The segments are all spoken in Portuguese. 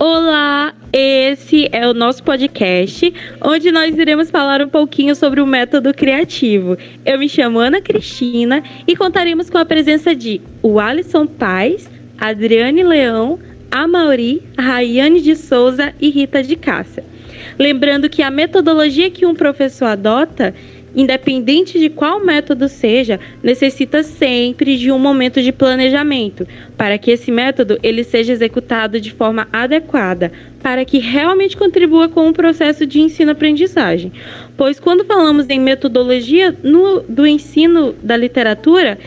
Olá, esse é o nosso podcast, onde nós iremos falar um pouquinho sobre o método criativo. Eu me chamo Ana Cristina e contaremos com a presença de o Alisson Paz, Adriane Leão, Amauri, Rayane de Souza e Rita de Cássia. Lembrando que a metodologia que um professor adota independente de qual método seja, necessita sempre de um momento de planejamento, para que esse método ele seja executado de forma adequada, para que realmente contribua com o processo de ensino-aprendizagem. Pois quando falamos em metodologia no, do ensino da literatura,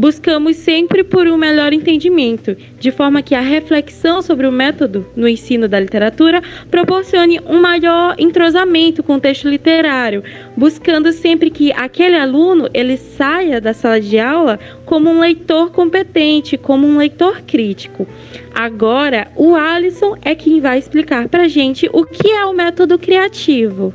Buscamos sempre por um melhor entendimento, de forma que a reflexão sobre o método no ensino da literatura proporcione um maior entrosamento com o texto literário, buscando sempre que aquele aluno ele saia da sala de aula como um leitor competente, como um leitor crítico. Agora, o Alisson é quem vai explicar para gente o que é o método criativo.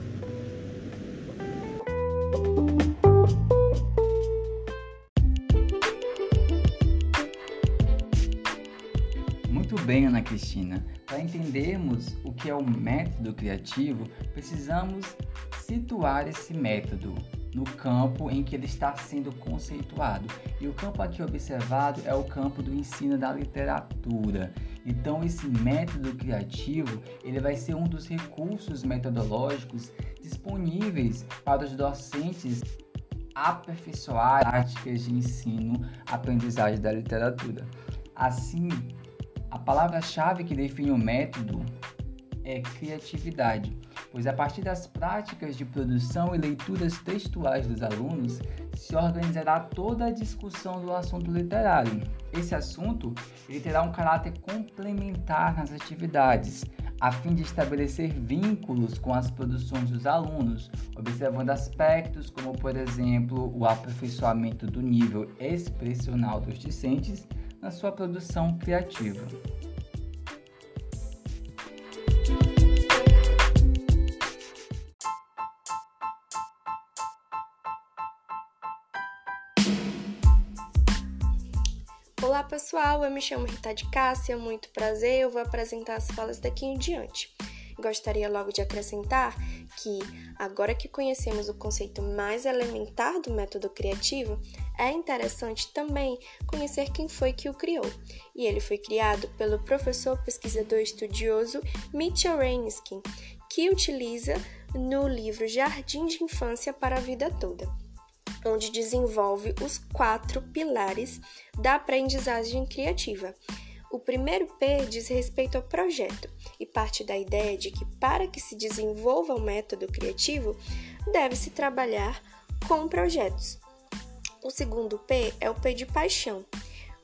Cristina. Para entendermos o que é o método criativo, precisamos situar esse método no campo em que ele está sendo conceituado. E o campo aqui observado é o campo do ensino da literatura. Então, esse método criativo, ele vai ser um dos recursos metodológicos disponíveis para os docentes aperfeiçoar práticas de ensino, aprendizagem da literatura. Assim, palavra-chave que define o método é criatividade, pois a partir das práticas de produção e leituras textuais dos alunos se organizará toda a discussão do assunto literário. Esse assunto ele terá um caráter complementar nas atividades, a fim de estabelecer vínculos com as produções dos alunos, observando aspectos como, por exemplo, o aperfeiçoamento do nível expressional dos discentes na sua produção criativa. Pessoal, eu me chamo Rita de Cássia, muito prazer, eu vou apresentar as falas daqui em diante. Gostaria logo de acrescentar que, agora que conhecemos o conceito mais elementar do método criativo, é interessante também conhecer quem foi que o criou. E ele foi criado pelo professor pesquisador estudioso Mitchell Reinskin, que utiliza no livro Jardim de Infância para a Vida Toda, onde desenvolve os quatro pilares da aprendizagem criativa o primeiro P diz respeito ao projeto e parte da ideia de que, para que se desenvolva o um método criativo, deve-se trabalhar com projetos. O segundo P é o P de paixão.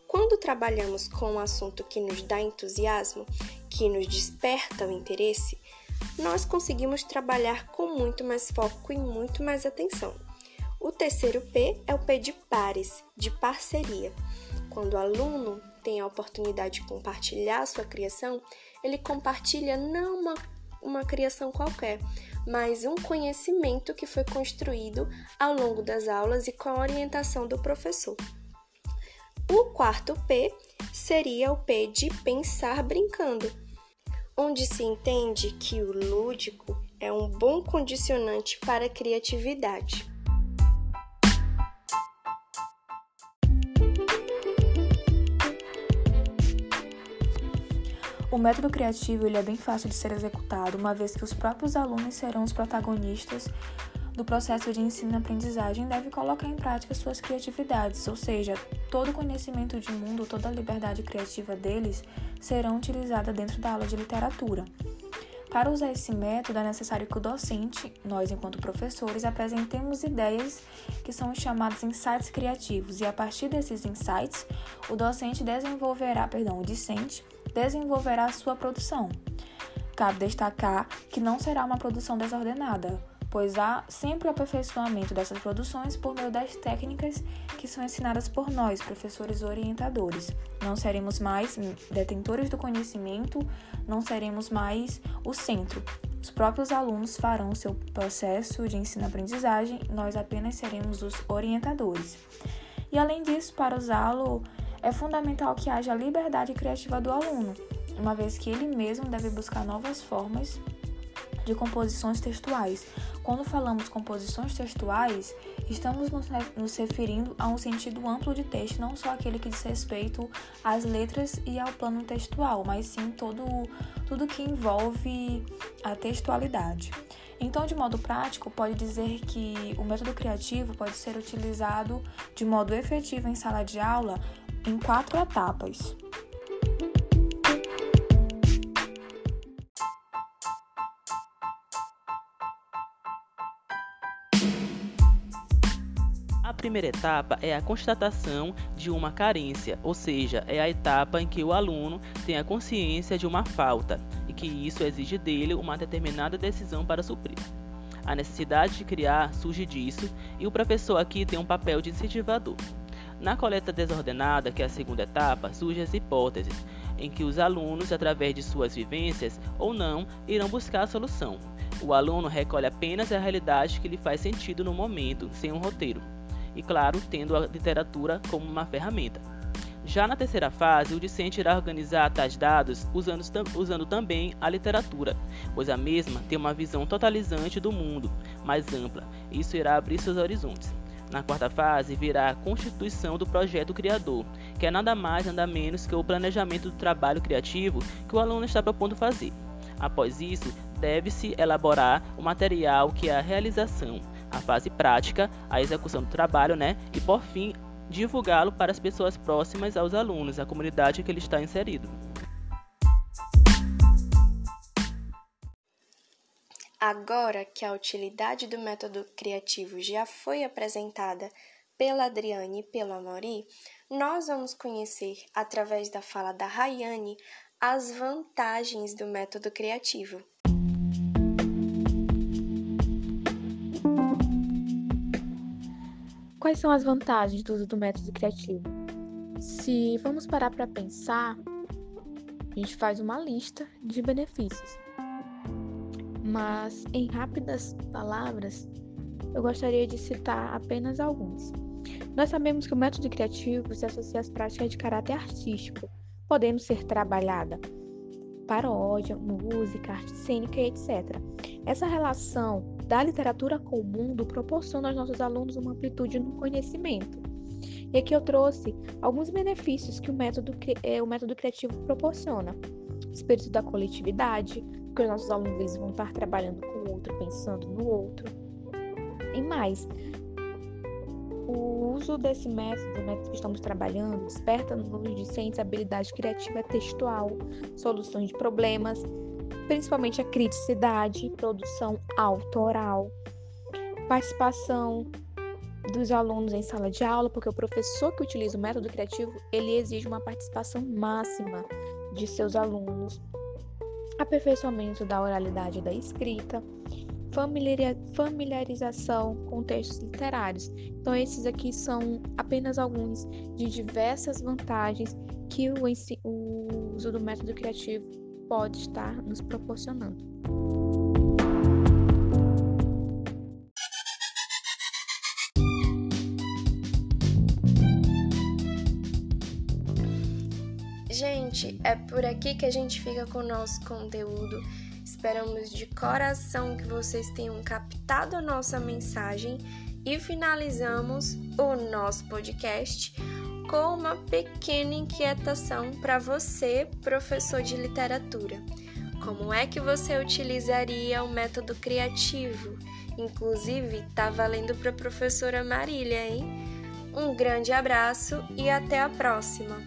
Quando trabalhamos com um assunto que nos dá entusiasmo, que nos desperta o interesse, nós conseguimos trabalhar com muito mais foco e muito mais atenção. O terceiro P é o P de pares, de parceria. Quando o aluno tem a oportunidade de compartilhar sua criação, ele compartilha não uma, uma criação qualquer, mas um conhecimento que foi construído ao longo das aulas e com a orientação do professor. O quarto P seria o P de pensar brincando, onde se entende que o lúdico é um bom condicionante para a criatividade. O método criativo ele é bem fácil de ser executado, uma vez que os próprios alunos serão os protagonistas do processo de ensino-aprendizagem e devem colocar em prática suas criatividades, ou seja, todo o conhecimento de mundo, toda a liberdade criativa deles serão utilizada dentro da aula de literatura. Para usar esse método, é necessário que o docente, nós enquanto professores, apresentemos ideias que são chamadas insights criativos, e a partir desses insights, o docente desenvolverá, perdão, o discente desenvolverá sua produção. Cabe destacar que não será uma produção desordenada, pois há sempre o aperfeiçoamento dessas produções por meio das técnicas que são ensinadas por nós, professores orientadores. Não seremos mais detentores do conhecimento, não seremos mais o centro. Os próprios alunos farão o seu processo de ensino-aprendizagem, nós apenas seremos os orientadores. E além disso, para usá-lo é fundamental que haja liberdade criativa do aluno, uma vez que ele mesmo deve buscar novas formas de composições textuais. Quando falamos composições textuais, estamos nos referindo a um sentido amplo de texto, não só aquele que diz respeito às letras e ao plano textual, mas sim todo, tudo que envolve a textualidade. Então, de modo prático, pode dizer que o método criativo pode ser utilizado de modo efetivo em sala de aula em quatro etapas. Primeira etapa é a constatação de uma carência, ou seja, é a etapa em que o aluno tem a consciência de uma falta e que isso exige dele uma determinada decisão para suprir. A necessidade de criar surge disso e o professor aqui tem um papel de incentivador. Na coleta desordenada, que é a segunda etapa, surgem as hipóteses, em que os alunos, através de suas vivências ou não, irão buscar a solução. O aluno recolhe apenas a realidade que lhe faz sentido no momento, sem um roteiro e, claro, tendo a literatura como uma ferramenta. Já na terceira fase, o discente irá organizar tais dados usando, usando também a literatura, pois a mesma tem uma visão totalizante do mundo, mais ampla, e isso irá abrir seus horizontes. Na quarta fase, virá a constituição do projeto criador, que é nada mais nada menos que o planejamento do trabalho criativo que o aluno está propondo fazer. Após isso, deve-se elaborar o material que é a realização, a fase prática, a execução do trabalho, né? E por fim, divulgá-lo para as pessoas próximas aos alunos, a comunidade que ele está inserido. Agora que a utilidade do método criativo já foi apresentada pela Adriane e pelo Amori, nós vamos conhecer, através da fala da Rayane, as vantagens do método criativo. Quais são as vantagens do uso do método criativo? Se vamos parar para pensar, a gente faz uma lista de benefícios. Mas, em rápidas palavras, eu gostaria de citar apenas alguns. Nós sabemos que o método criativo se associa às práticas de caráter artístico, podendo ser trabalhada paródia, música, arte cênica e etc. Essa relação da literatura com o mundo proporciona aos nossos alunos uma amplitude no conhecimento. E aqui eu trouxe alguns benefícios que o método, é, o método criativo proporciona. Espírito da coletividade, porque os nossos alunos vão estar trabalhando com o outro, pensando no outro. E mais, o uso desse método, método que estamos trabalhando, desperta nos discentes habilidade criativa textual, soluções de problemas, principalmente a criticidade, produção autoral, participação dos alunos em sala de aula, porque o professor que utiliza o método criativo, ele exige uma participação máxima de seus alunos, aperfeiçoamento da oralidade e da escrita, familiarização com textos literários. Então, esses aqui são apenas alguns de diversas vantagens que o, o uso do método criativo pode estar nos proporcionando. Gente, é por aqui que a gente fica com o nosso conteúdo. Esperamos de coração que vocês tenham captado a nossa mensagem e finalizamos o nosso podcast com uma pequena inquietação para você, professor de literatura. Como é que você utilizaria o método criativo? Inclusive, tá valendo para a professora Marília, hein? Um grande abraço e até a próxima!